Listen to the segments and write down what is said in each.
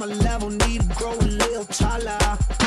my level, need to grow a little taller.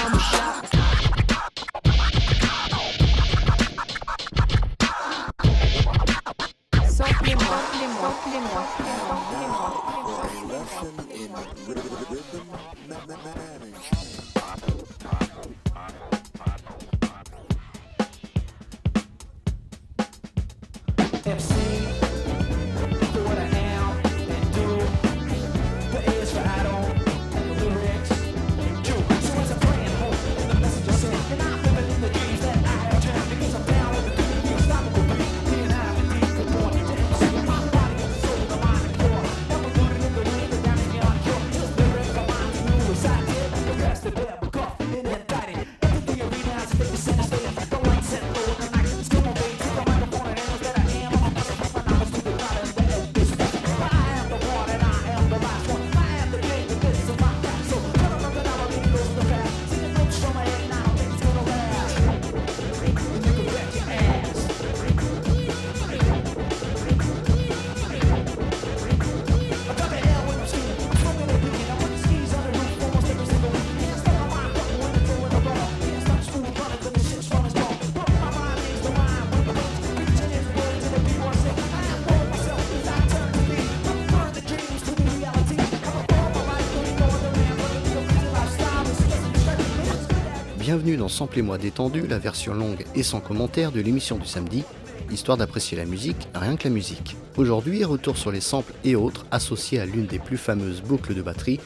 bienvenue dans Sample et moi détendu, la version longue et sans commentaire de l'émission du samedi, histoire d'apprécier la musique, rien que la musique. Aujourd'hui, retour sur les samples et autres associés à l'une des plus fameuses boucles de batterie,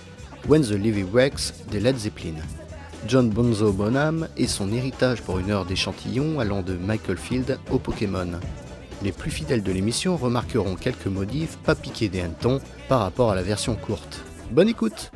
When the Levy Wakes des Led Zeppelin. John Bonzo Bonham et son héritage pour une heure d'échantillons allant de Michael Field au Pokémon. Les plus fidèles de l'émission remarqueront quelques modifs pas piqués des hannetons par rapport à la version courte. Bonne écoute!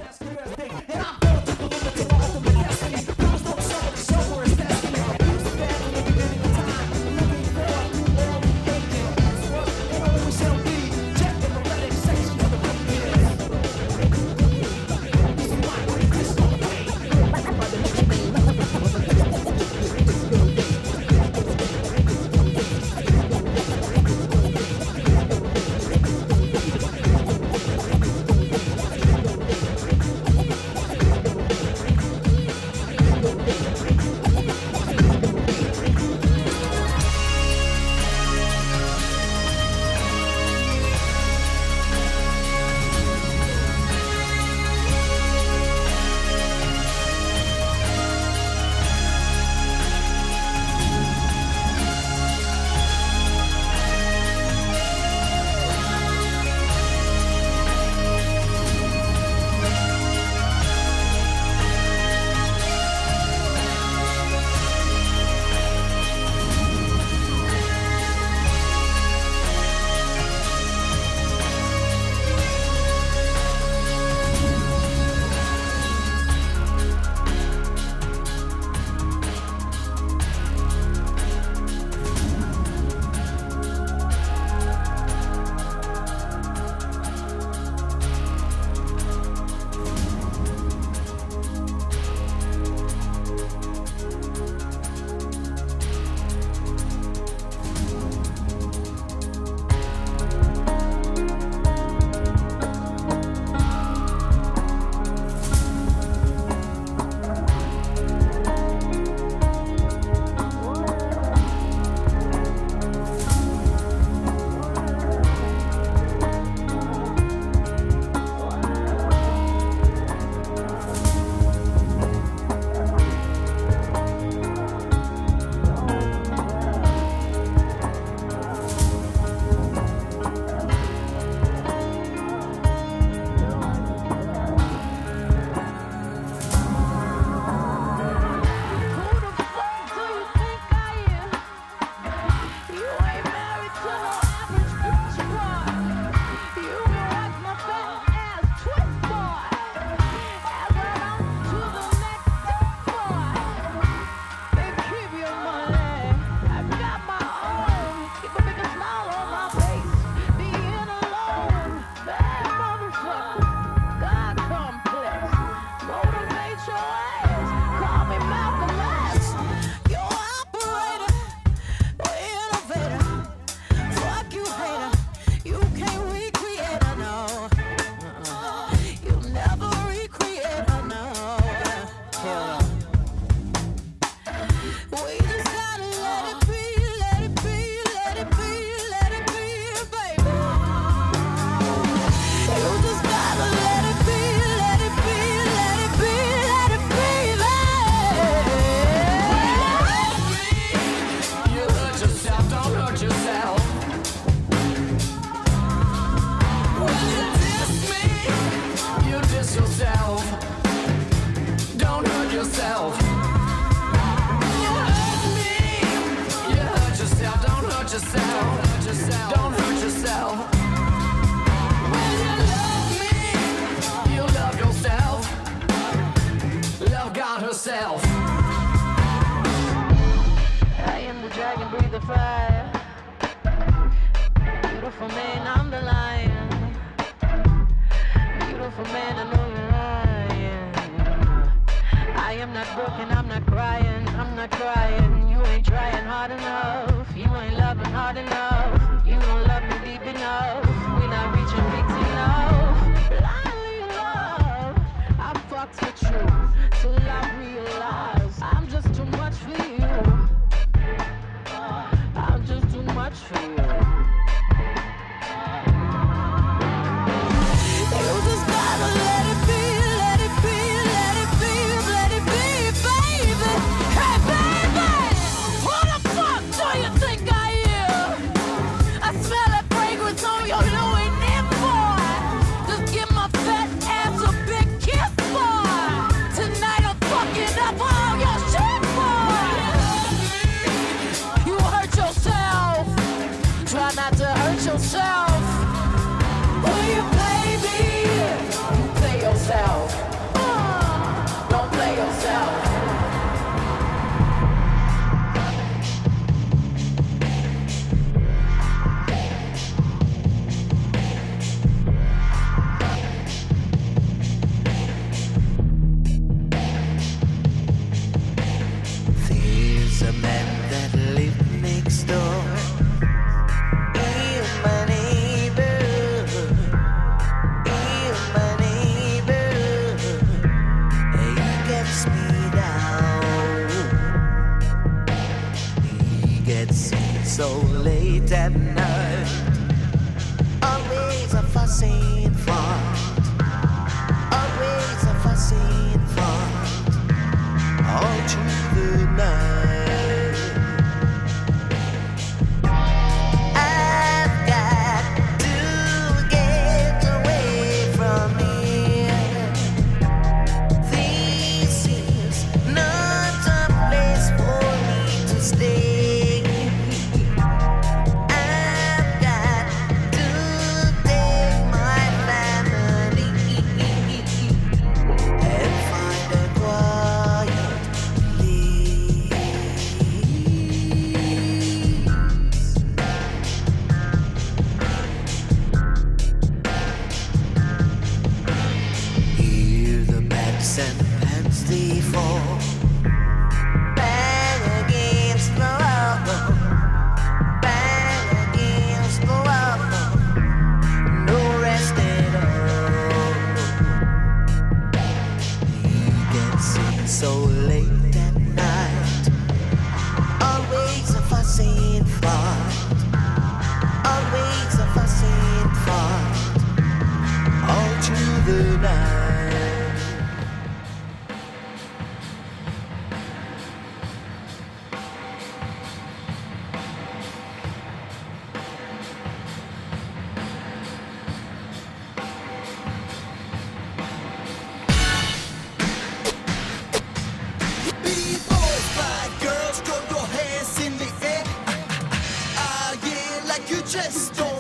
try. Beautiful man, I'm the lion. Beautiful man, I know you're lying. I am not broken, I'm not crying, I'm not crying. You ain't trying hard enough, you ain't loving hard enough, you don't love me deep enough. that lived next door. just don't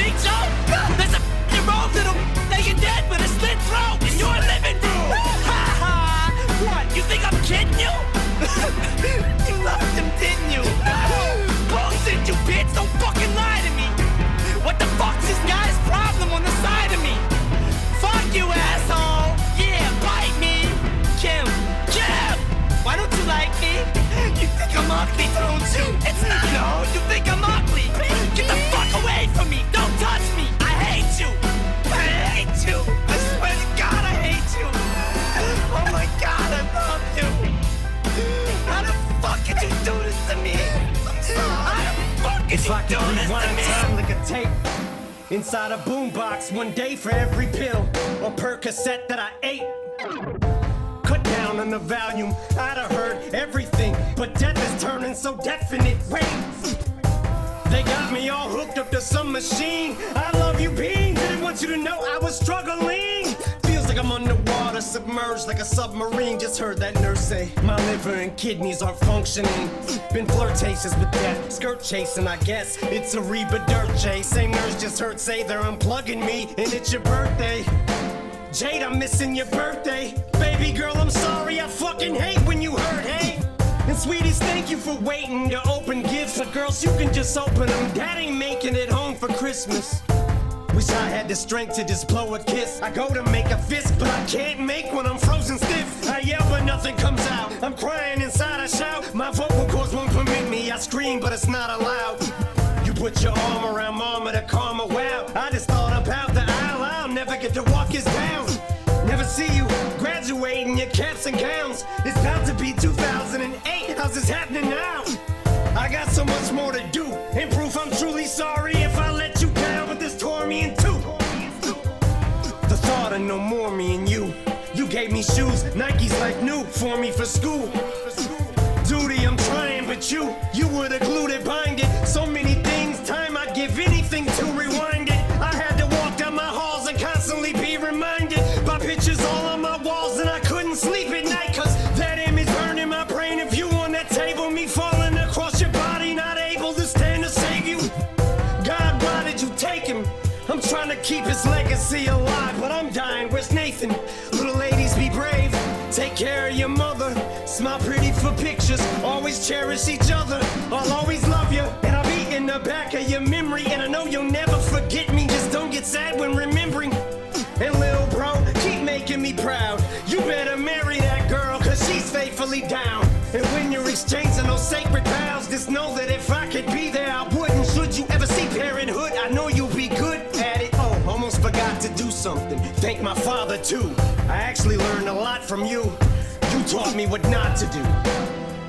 think joke. There's a f***ing road to the laying dead with a slit throat in your living room. Ha ha! What? You think I'm kidding you? you loved him, didn't you? Bullshit, you bitch! Don't fucking lie to me. What the fuck's this guy's problem on the side of me? Fuck you, asshole! Yeah, bite me, Kim. Kim! Why don't you like me? You think I'm ugly, don't you? It's not. No, you think I'm If I a rewind time like a tape. Inside a boombox, one day for every pill or per cassette that I ate cut down on the volume. I'd have heard everything, but death is turning so definite. Wait, they got me all hooked up to some machine. I love you, being. Didn't want you to know I was struggling like I'm underwater, submerged like a submarine. Just heard that nurse say, My liver and kidneys aren't functioning. Been flirtatious with death, skirt chasing, I guess. It's a Reba dirt chase. Same nurse just heard say they're unplugging me, and it's your birthday. Jade, I'm missing your birthday. Baby girl, I'm sorry, I fucking hate when you hurt, hey? And sweeties, thank you for waiting to open gifts. But girls, you can just open them. Daddy making it home for Christmas. Wish I had the strength to just blow a kiss. I go to make a fist, but I can't make when I'm frozen stiff. I yell, but nothing comes out. I'm crying inside, I shout. My vocal cords won't permit me. I scream, but it's not allowed. You put your arm around mama to calm her. Wow, I just thought about the aisle. I'll never get to walk his down. Never see you graduating your caps and gowns. It's about to be 2008. How's this happening now? I got so much more to do. In proof, I'm truly sorry if I let you me in two. The thought of no more me and you. You gave me shoes, Nikes like new for me for school. Duty, I'm trying, but you, you were the glue that bind it. So many things, time I'd give anything keep his legacy alive, but I'm dying. Where's Nathan? Little ladies, be brave. Take care of your mother. Smile pretty for pictures. Always cherish each other. I'll always love you. And I'll be in the back of your memory. And I know you'll never forget me. Just don't get sad when remembering. And little bro, keep making me proud. You better marry that girl, cause she's faithfully down. And when you're exchanging those sacred vows, just know that if too. I actually learned a lot from you. You taught me what not to do.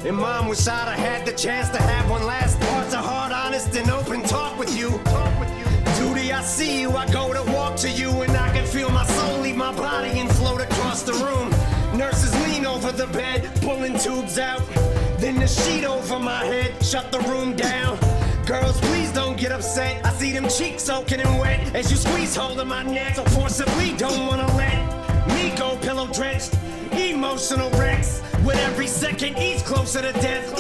And mom wish I'd have had the chance to have one last heart to heart, honest and open talk with you. talk with you. Duty, I see you, I go to walk to you, and I can feel my soul leave my body and float across the room. Nurses lean over the bed, pulling tubes out. Then the sheet over my head, shut the room down. Girls, please don't get upset. I see them cheeks soaking and wet as you squeeze hold of my neck. So forcibly, don't wanna let me go pillow drenched. Emotional wrecks with every second each closer to death.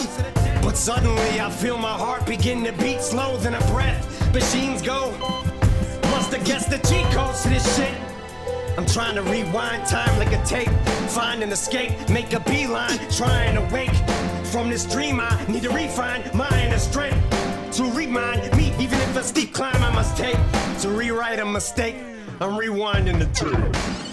But suddenly I feel my heart begin to beat slow than a breath. Machines go. Must have guessed the cheat codes to this shit. I'm trying to rewind time like a tape. Find an escape, make a beeline, trying to wake from this dream. I need to refine my inner strength to remind me, even if a steep climb I must take to rewrite a mistake. I'm rewinding the tape.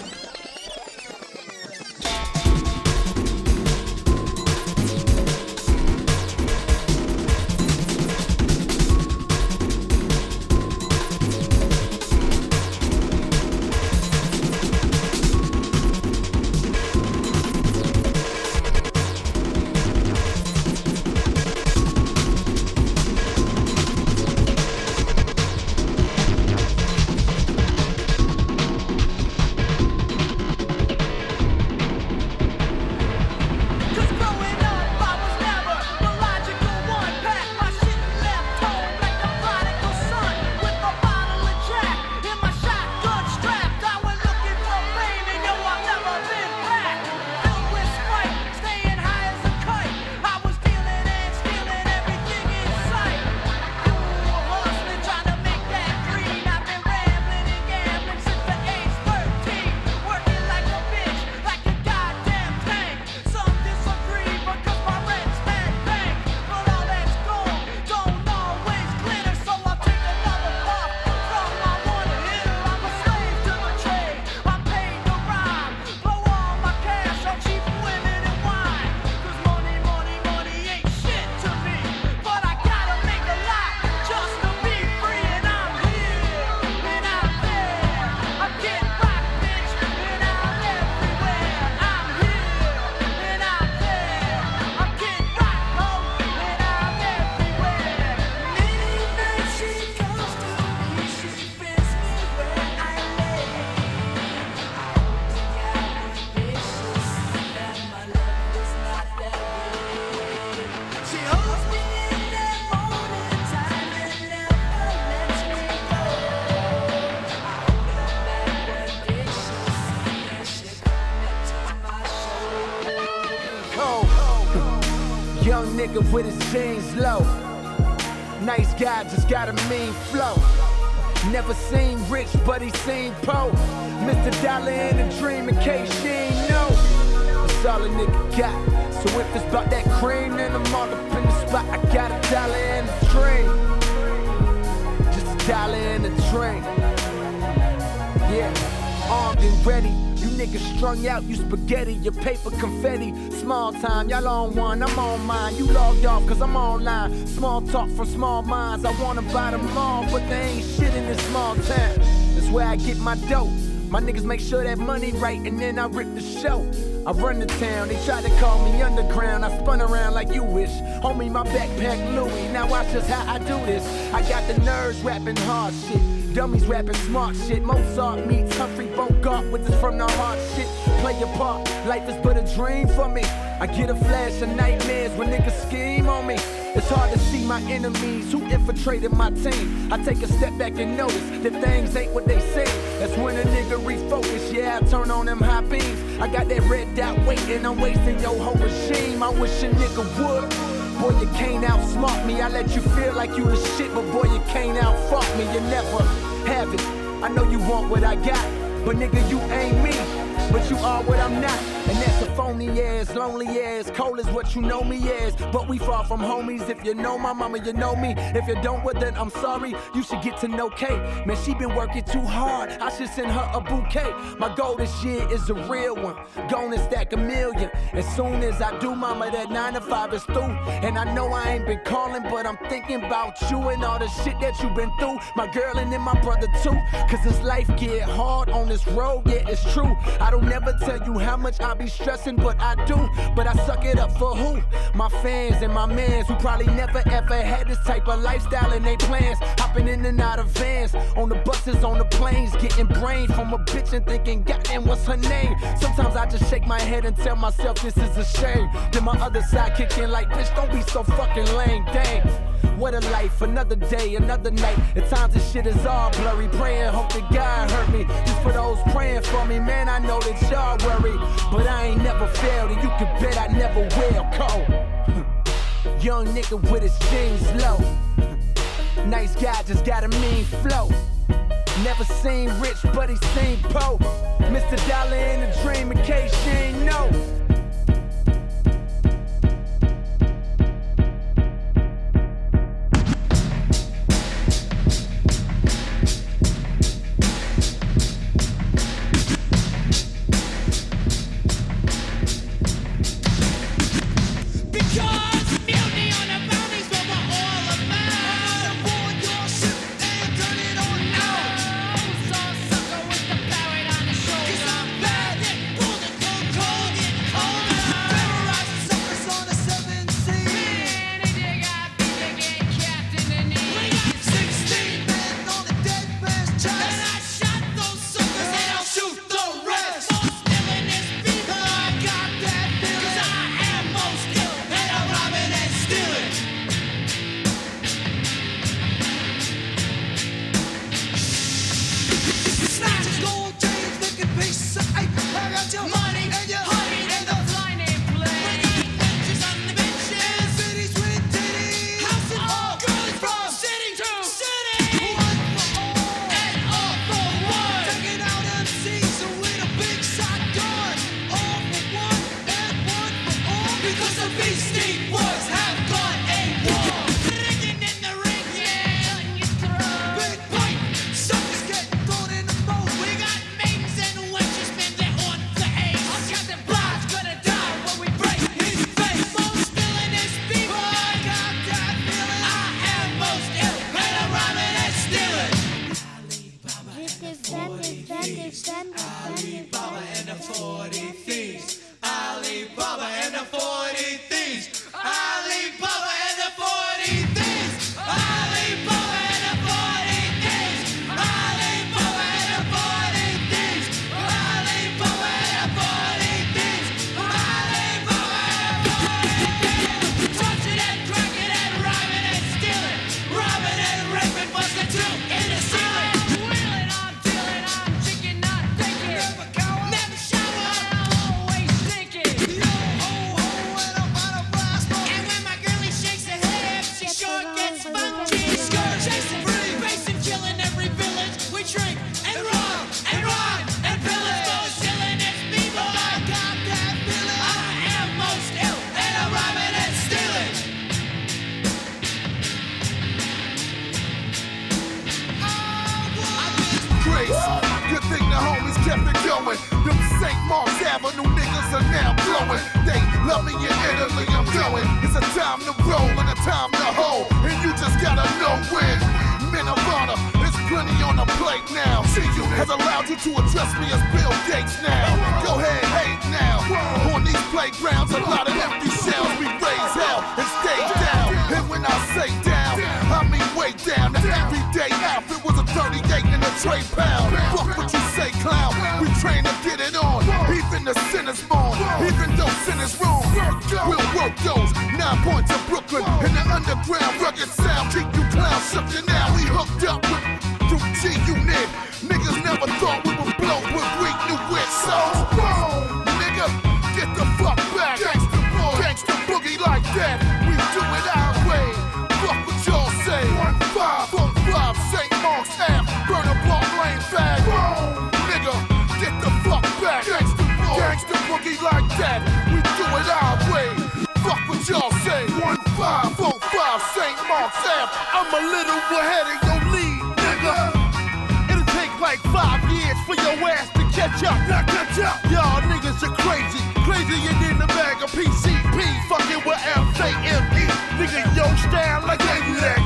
Time, y'all on one, I'm on mine. You logged off, cause I'm online. Small talk from small minds. I wanna buy them all, but they ain't shit in this small town. That's where I get my dough. My niggas make sure that money right, and then I rip the show. I run the town, they try to call me underground. I spun around like you wish. Homie, my backpack Louis. Now watch just how I do this. I got the nerves rapping hard shit. Dummies rapping smart shit. Mozart meets Humphrey Bogart with this from the heart shit. Play your part, life is but a dream for me. I get a flash of nightmares when niggas scheme on me. It's hard to see my enemies who infiltrated my team. I take a step back and notice that things ain't what they say. That's when a nigga refocus. Yeah, I turn on them high beams. I got that red dot waiting. I'm wasting your whole regime. I wish a nigga would. Boy, you can't outsmart me. I let you feel like you the shit, but boy, you can't outfuck me. You never have it. I know you want what I got, but nigga, you ain't me. But you are what I'm not. And that's a phony ass, lonely ass, cold is what you know me as. But we far from homies. If you know my mama, you know me. If you don't, well then I'm sorry. You should get to know Kate. Man, she been working too hard. I should send her a bouquet. My goal this year is a real one. Gonna stack a million. As soon as I do, mama, that nine to five is through. And I know I ain't been calling, but I'm thinking about you and all the shit that you been through. My girl and then my brother too. Cause this life get hard on this road, yeah, it's true. I don't never tell you how much I be stressing, but I do. But I suck it up for who? My fans and my mans who probably never ever had this type of lifestyle in their plans. Hopping in and out of vans, on the buses, on the planes, getting brain from a bitch and thinking, goddamn, what's her name? Sometimes I just shake my head and tell myself this is a shame. Then my other side kick in like, bitch, don't be so fucking lame, dang. What a life, another day, another night. At times this shit is all blurry. Praying, hope that God hurt me. Just for those praying for me, man, I know that y'all worry. But I ain't never failed, and you can bet I never will. Cold. Young nigga with his jeans low. Nice guy, just got a mean flow. Never seen rich, but he seen po. Mr. Dollar in a dream in case you ain't know.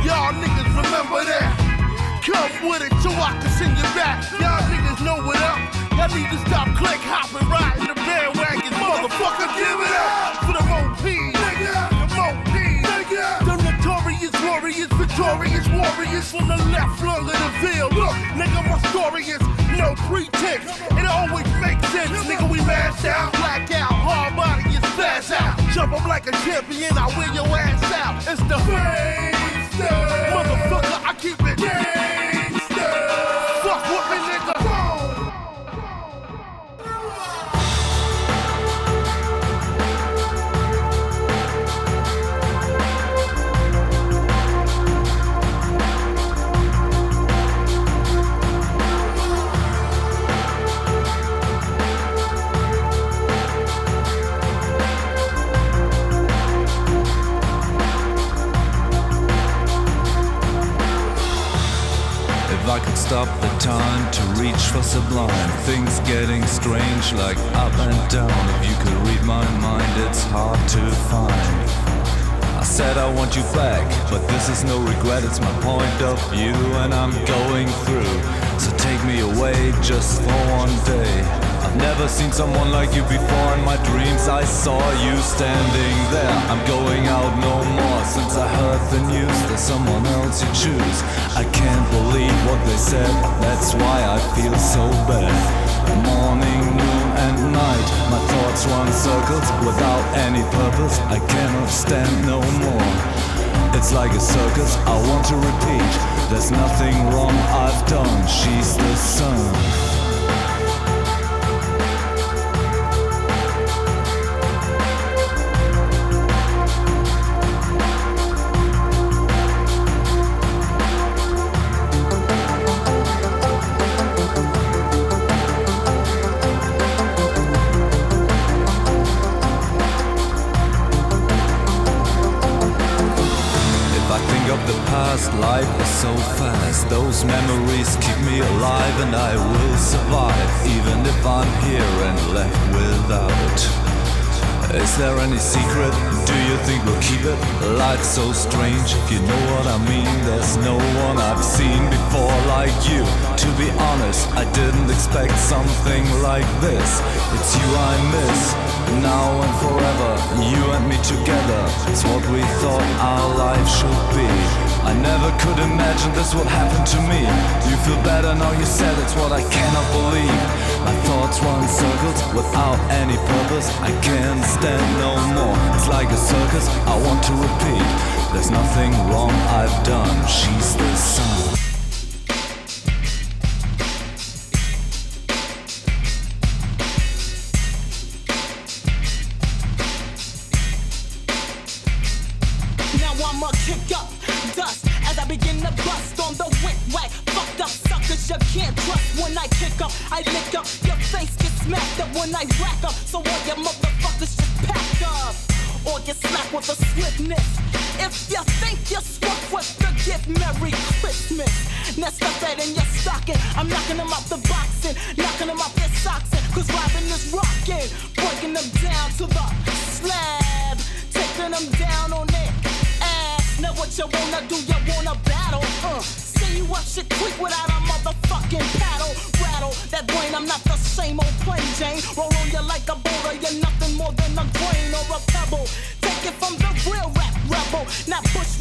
Y'all niggas remember that. Come with it so I can send you back. Y'all niggas know what up. Y'all need to stop click hopping, riding the bandwagon. Motherfucker, give it up for the Mo P. The notorious warriors, victorious warriors from the left lung of the field. Look, nigga, my story is no pretense. It always makes sense. Nigga, we mash out, black out, hard body is fast out. Jump up like a champion, I wear your ass out. It's the gangster. Motherfucker, I keep it gangster. Stop the time to reach for sublime, things getting strange like up and down. If you could read my mind, it's hard to find. I said I want you back, but this is no regret, it's my point of view, and I'm going through. So take me away just for one day. Never seen someone like you before in my dreams. I saw you standing there. I'm going out no more since I heard the news. There's someone else you choose. I can't believe what they said. That's why I feel so bad. Morning, noon, and night. My thoughts run circles without any purpose. I cannot stand no more. It's like a circus, I want to repeat. There's nothing wrong I've done. She's the sun. Life's so strange, if you know what I mean. There's no one I've seen before like you. To be honest, I didn't expect something like this. It's you I miss, now and forever. You and me together, it's what we thought our life should be. I never could imagine this would happen to me. You feel better now you said it's what I cannot believe? My thoughts run circles without any purpose. I can't stand no more. It's like a circus, I want to repeat. There's nothing wrong I've done. She's the sun. shit quick without a motherfucking paddle. Rattle that brain, I'm not the same old plain Jane. Roll on you like a boulder, you're nothing more than a grain or a pebble. Take it from the real rap rebel, not push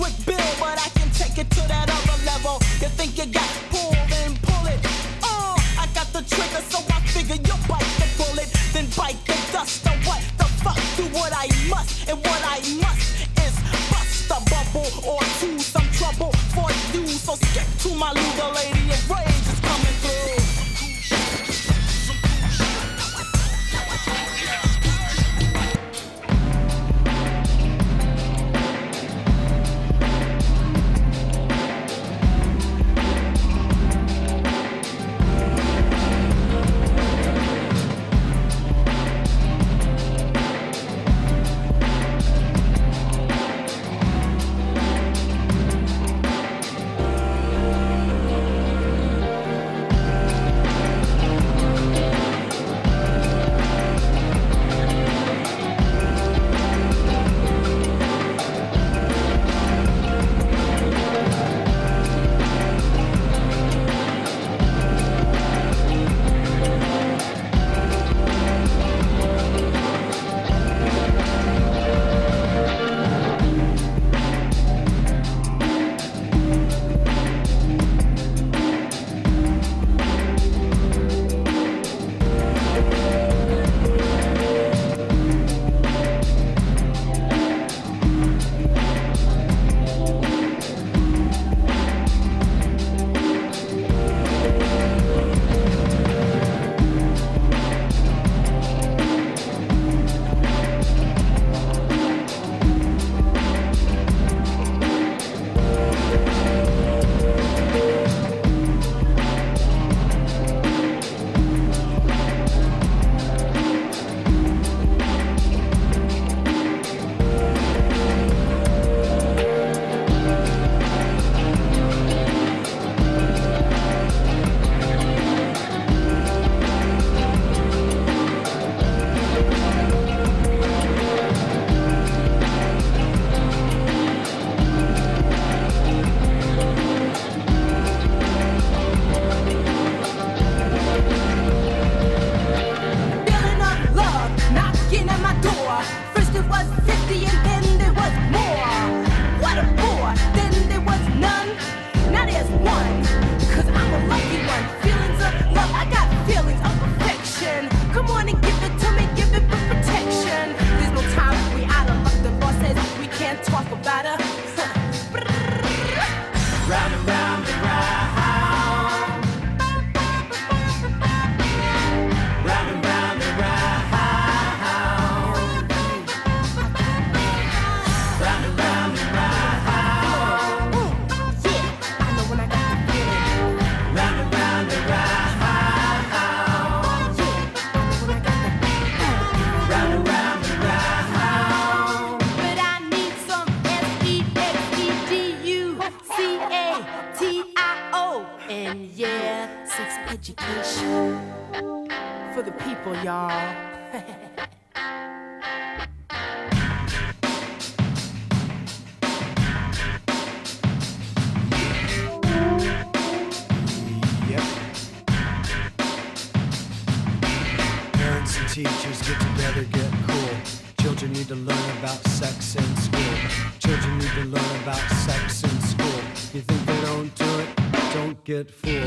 get together, get cool. Children need to learn about sex in school. Children need to learn about sex in school. You think they don't do it? Don't get fooled.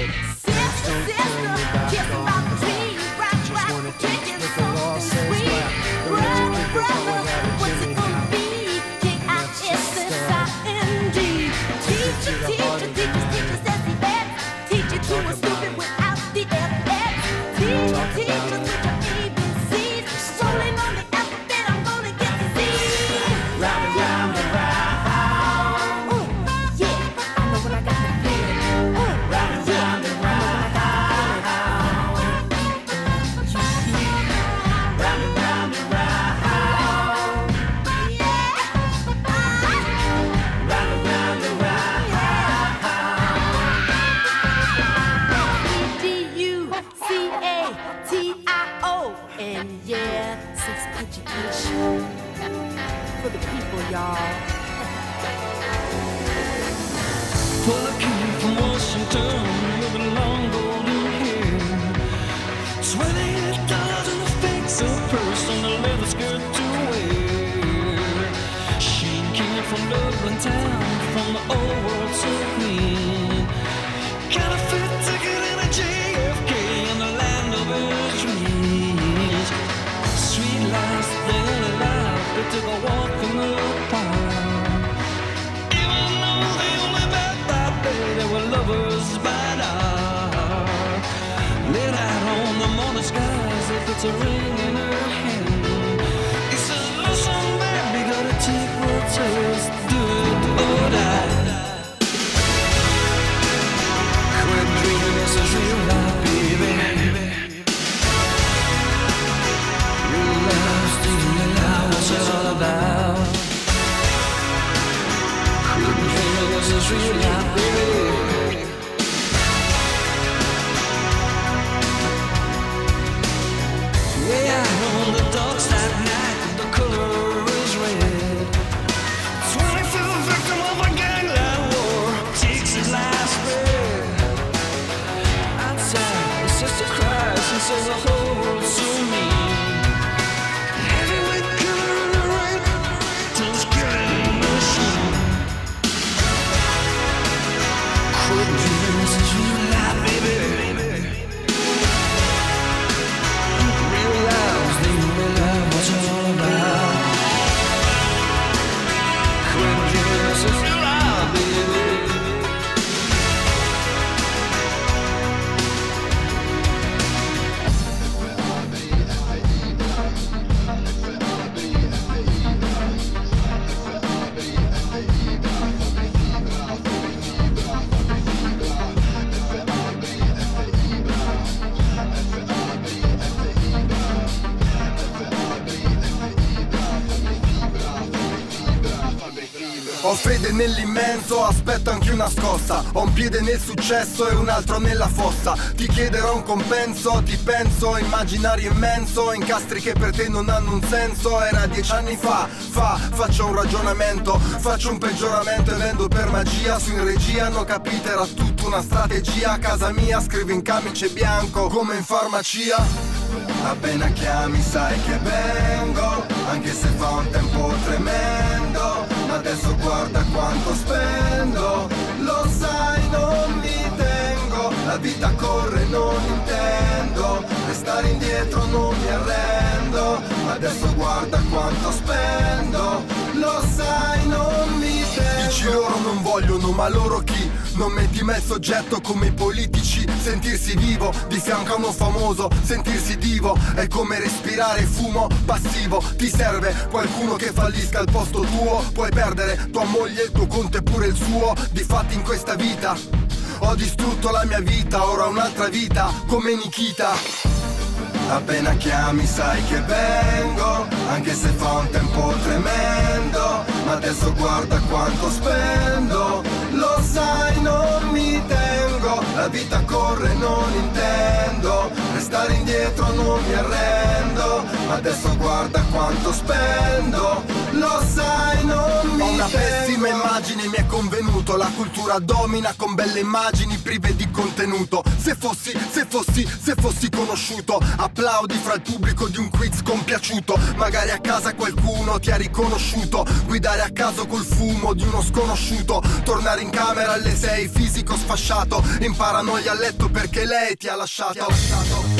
Scossa Ho un piede nel successo e un altro nella fossa. Ti chiederò un compenso, ti penso, immaginario immenso Incastri che per te non hanno un senso. Era dieci anni fa, fa, faccio un ragionamento Faccio un peggioramento e vendo per magia. Su in regia hanno capito era tutta una strategia. A casa mia scrivo in camice bianco come in farmacia. Appena chiami sai che vengo Anche se fa un tempo tremendo. Adesso guarda quanto spendo La vita corre non intendo. Restare indietro non mi arrendo. Adesso guarda quanto spendo. Lo sai non mi tengo Dici loro non vogliono ma loro chi? Non metti mai soggetto come i politici. Sentirsi vivo di fianco a uno famoso. Sentirsi divo è come respirare fumo passivo. Ti serve qualcuno che fallisca al posto tuo. Puoi perdere tua moglie, il tuo conto e pure il suo. Difatti in questa vita Ho distrutto la mia vita, ora un'altra vita Come Nikita. Appena chiami sai che vengo Anche se fa un tempo tremendo. Ma adesso guarda quanto spendo. Lo sai non mi tengo La vita corre non intendo Restare indietro non mi arrendo. Adesso guarda quanto spendo. Lo sai non mi Ho una pessima immagine mi è convenuto. La cultura domina con belle immagini prive di contenuto. Se fossi, se fossi, se fossi conosciuto Applaudi fra il pubblico di un quiz compiaciuto. Magari a casa qualcuno ti ha riconosciuto. Guidare a caso col fumo di uno sconosciuto. Tornare in camera alle sei fisico sfasciato. In paranoia a letto perché lei ti ha lasciato. You've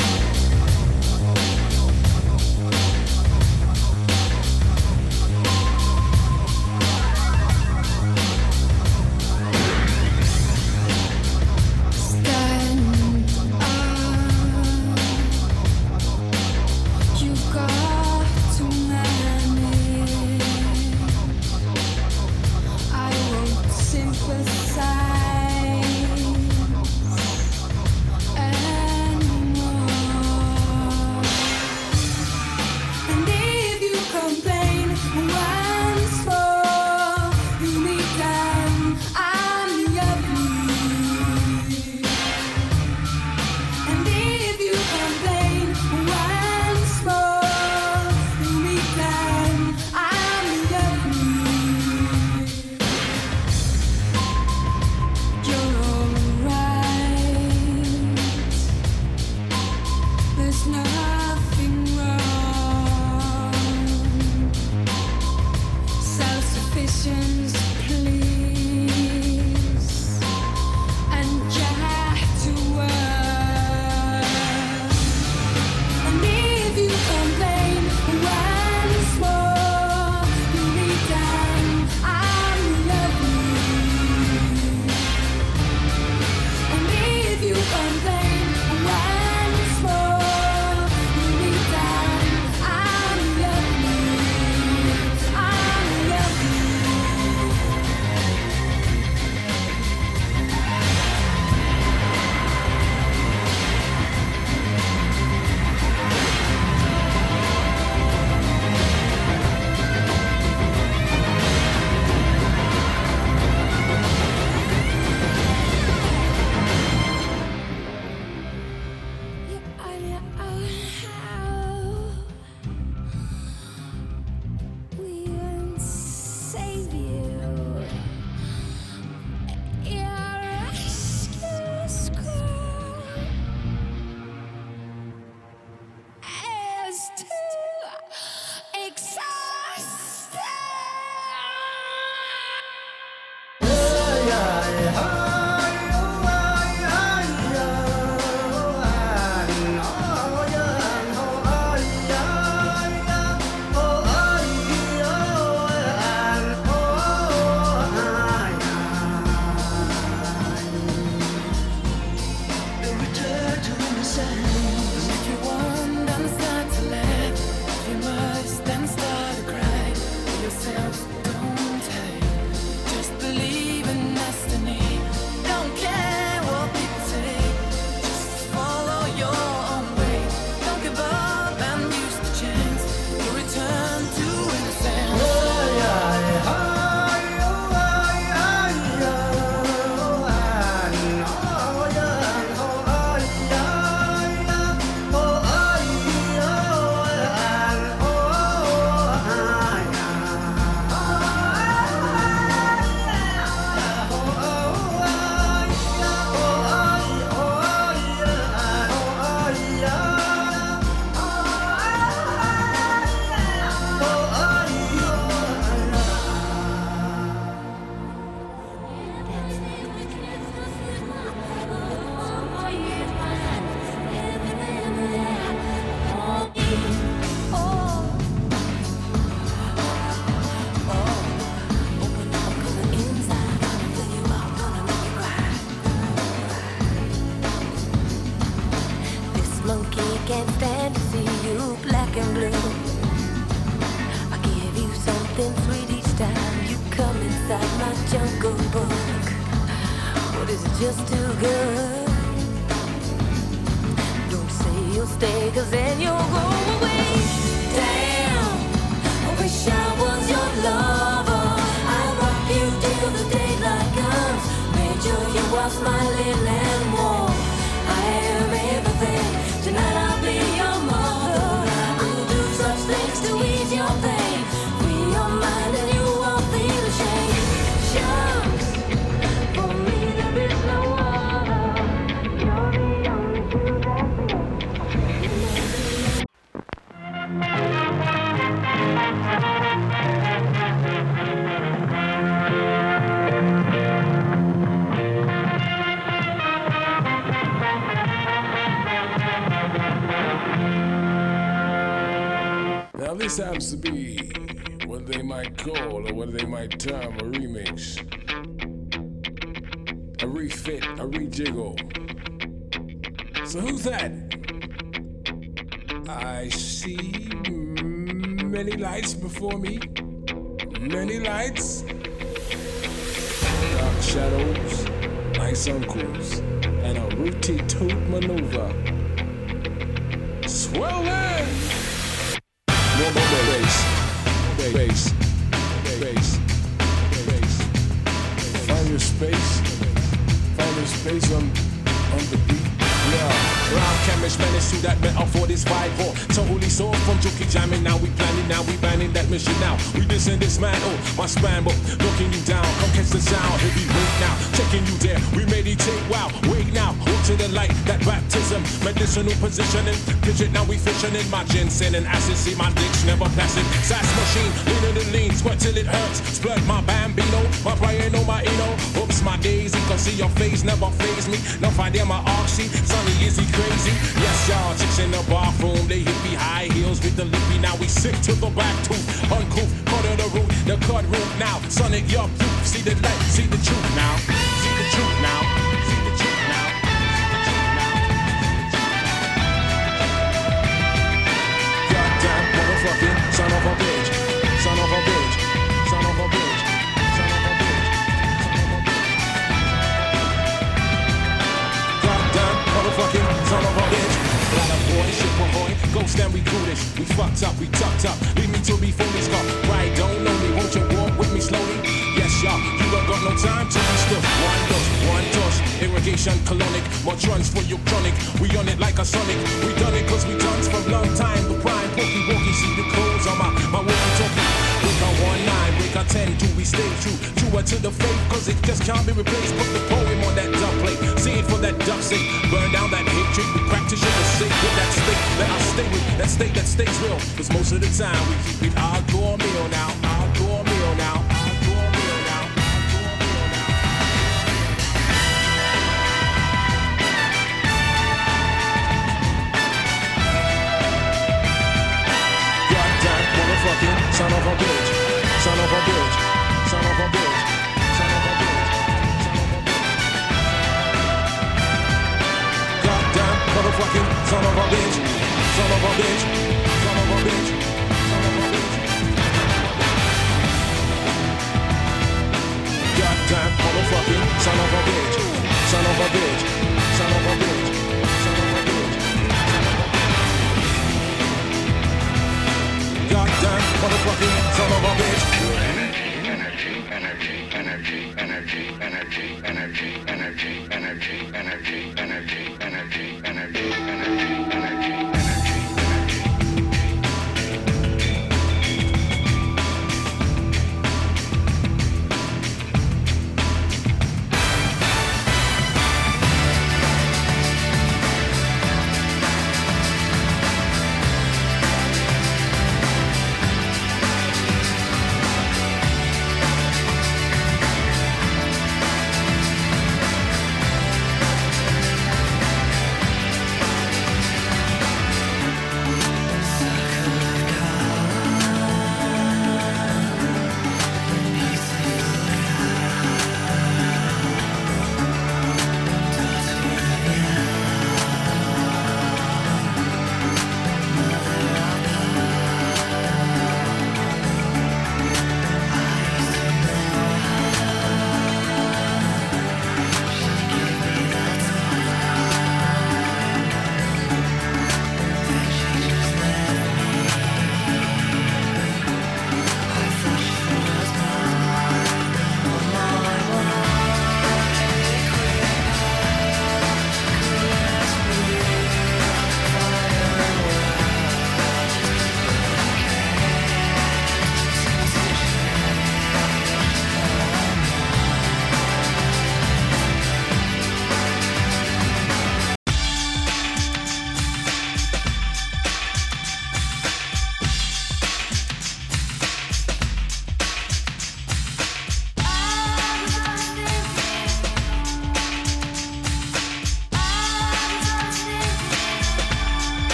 just too Samsby. Meditate. Wow, wait now, look to the light. That baptism, medicinal positioning. Digit now we fishing in my ginseng and acid. See my dicks never passing. Sass machine, leaning the lean, sweat till it hurts. Splurt my bambino, my Brian, oh, my eno. Oops, my daisy, cause see your face never phase me. No find there my oxy, sunny is he crazy? Yes, y'all, chicks in the bathroom, they hippie high heels with the lippy. Now we sick to the back tooth, uncouth, cut the root, the cut root now. Sonic, yup, you see the light, see the truth now, then we foolish. We fucked up, we tucked up. Leave me to be fully scarred. right, don't know me. Won't you walk with me slowly? Y'all, you don't got no time to be still. One dose, one dose, irrigation colonic, more runs for your chronic. We on it like a sonic, we done it cause we done for long time. The prime, pokey, wokey, see the codes on my, my walkie talkie. Break a one nine, break a ten, do we stay true? Truer to the faith, cause it just can't be replaced. Put the poem on that dub plate, see it for that dub sake. Burn down that hatred, we practice it the sake with that state. Let us stay with that state that stays real. Cause most of the time we keep it hardcore meal now, hardcore meal son of a bitch, son of a bitch, son of a bitch, son of a bitch. Goddamn motherfucking son of a bitch, son of a bitch, son of a bitch,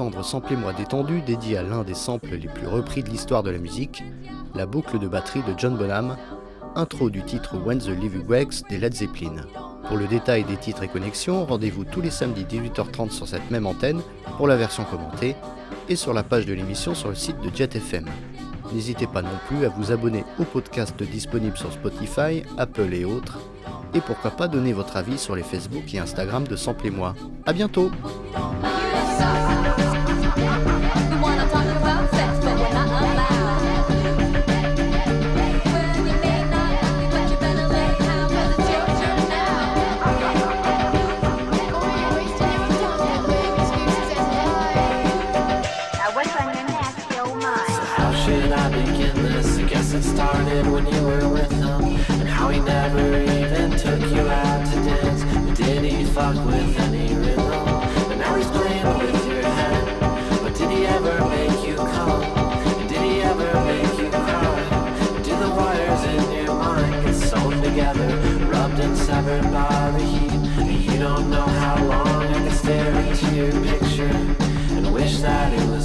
entendre sampler moi détendu, dédié à l'un des samples les plus repris de l'histoire de la musique, la boucle de batterie de John Bonham, intro du titre When the Living Wakes des Led Zeppelin. Pour le détail des titres et connexions, rendez-vous tous les samedis 18h30 sur cette même antenne pour la version commentée et sur la page de l'émission sur le site de JetFM. N'hésitez pas non plus à vous abonner au podcast disponible sur Spotify, Apple et autres, et pourquoi pas donner votre avis sur les Facebook et Instagram de Sample et Moi. A bientôt! さあさ don't know how long I can stare at your picture and wish that it was.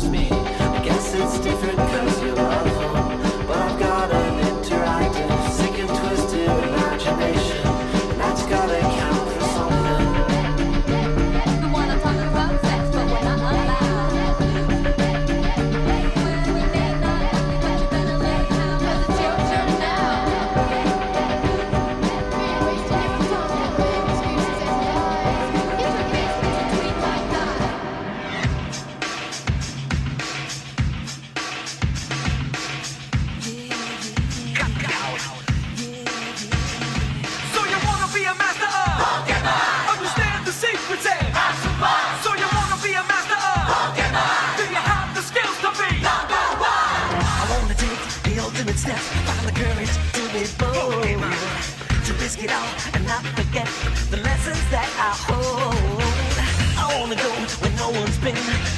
open.